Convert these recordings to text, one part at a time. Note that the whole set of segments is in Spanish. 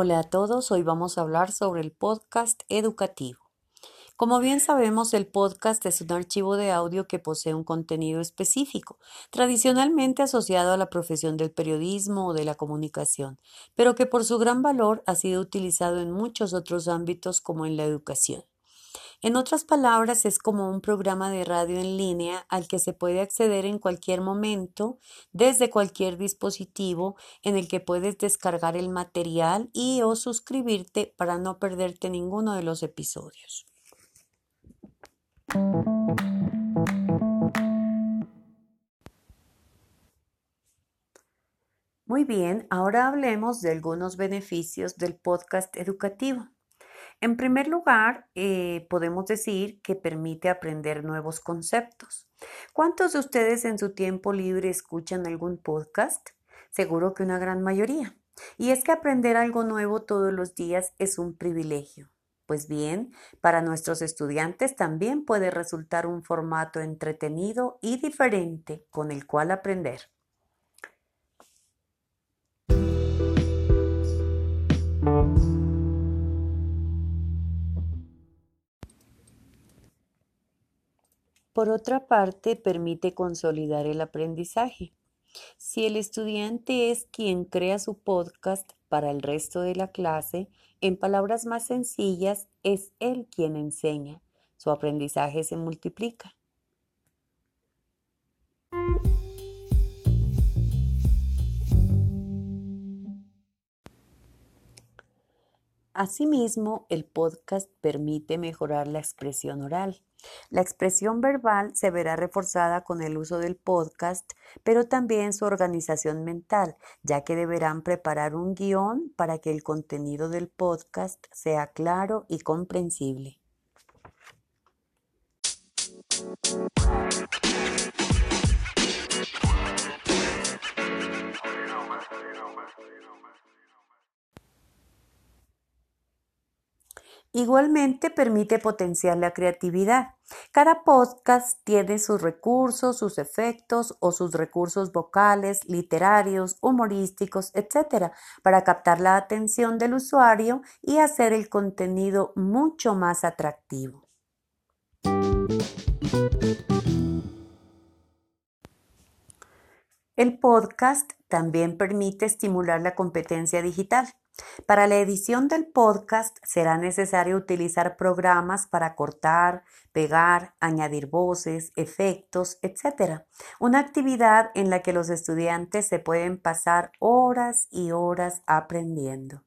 Hola a todos, hoy vamos a hablar sobre el podcast educativo. Como bien sabemos, el podcast es un archivo de audio que posee un contenido específico, tradicionalmente asociado a la profesión del periodismo o de la comunicación, pero que por su gran valor ha sido utilizado en muchos otros ámbitos como en la educación. En otras palabras, es como un programa de radio en línea al que se puede acceder en cualquier momento, desde cualquier dispositivo, en el que puedes descargar el material y o suscribirte para no perderte ninguno de los episodios. Muy bien, ahora hablemos de algunos beneficios del podcast educativo. En primer lugar, eh, podemos decir que permite aprender nuevos conceptos. ¿Cuántos de ustedes en su tiempo libre escuchan algún podcast? Seguro que una gran mayoría. Y es que aprender algo nuevo todos los días es un privilegio. Pues bien, para nuestros estudiantes también puede resultar un formato entretenido y diferente con el cual aprender. Por otra parte, permite consolidar el aprendizaje. Si el estudiante es quien crea su podcast para el resto de la clase, en palabras más sencillas, es él quien enseña. Su aprendizaje se multiplica. Asimismo, el podcast permite mejorar la expresión oral. La expresión verbal se verá reforzada con el uso del podcast, pero también su organización mental, ya que deberán preparar un guion para que el contenido del podcast sea claro y comprensible. Igualmente permite potenciar la creatividad. Cada podcast tiene sus recursos, sus efectos o sus recursos vocales, literarios, humorísticos, etc., para captar la atención del usuario y hacer el contenido mucho más atractivo. El podcast también permite estimular la competencia digital. Para la edición del podcast será necesario utilizar programas para cortar, pegar, añadir voces, efectos, etc. Una actividad en la que los estudiantes se pueden pasar horas y horas aprendiendo.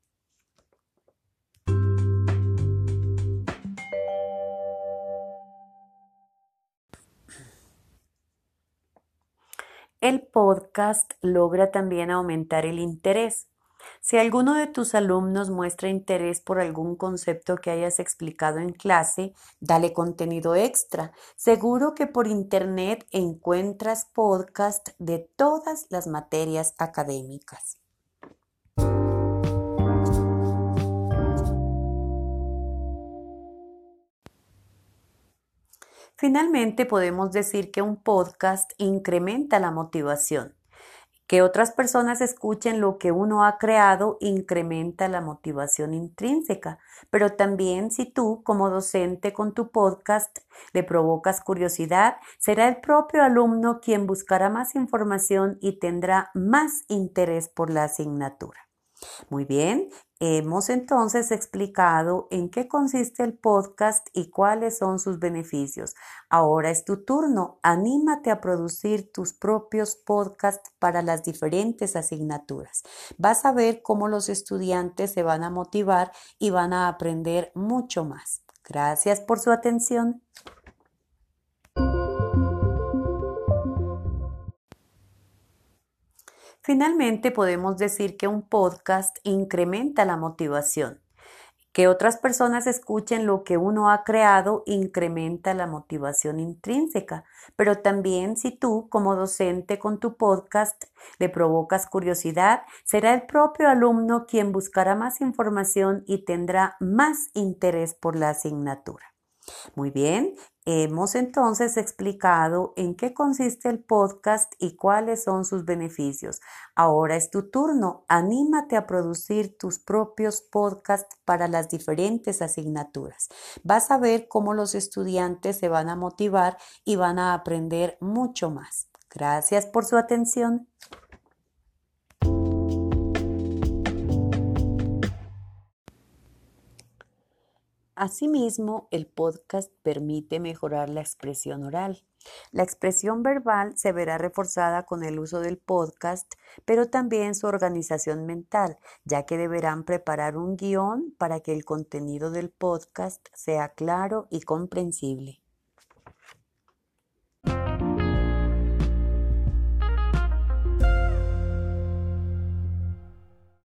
El podcast logra también aumentar el interés. Si alguno de tus alumnos muestra interés por algún concepto que hayas explicado en clase, dale contenido extra. Seguro que por internet encuentras podcast de todas las materias académicas. Finalmente, podemos decir que un podcast incrementa la motivación. Que otras personas escuchen lo que uno ha creado incrementa la motivación intrínseca, pero también si tú como docente con tu podcast le provocas curiosidad, será el propio alumno quien buscará más información y tendrá más interés por la asignatura. Muy bien, hemos entonces explicado en qué consiste el podcast y cuáles son sus beneficios. Ahora es tu turno, anímate a producir tus propios podcasts para las diferentes asignaturas. Vas a ver cómo los estudiantes se van a motivar y van a aprender mucho más. Gracias por su atención. Finalmente, podemos decir que un podcast incrementa la motivación. Que otras personas escuchen lo que uno ha creado incrementa la motivación intrínseca, pero también si tú como docente con tu podcast le provocas curiosidad, será el propio alumno quien buscará más información y tendrá más interés por la asignatura. Muy bien, Hemos entonces explicado en qué consiste el podcast y cuáles son sus beneficios. Ahora es tu turno. Anímate a producir tus propios podcasts para las diferentes asignaturas. Vas a ver cómo los estudiantes se van a motivar y van a aprender mucho más. Gracias por su atención. Asimismo, el podcast permite mejorar la expresión oral. La expresión verbal se verá reforzada con el uso del podcast, pero también su organización mental, ya que deberán preparar un guion para que el contenido del podcast sea claro y comprensible.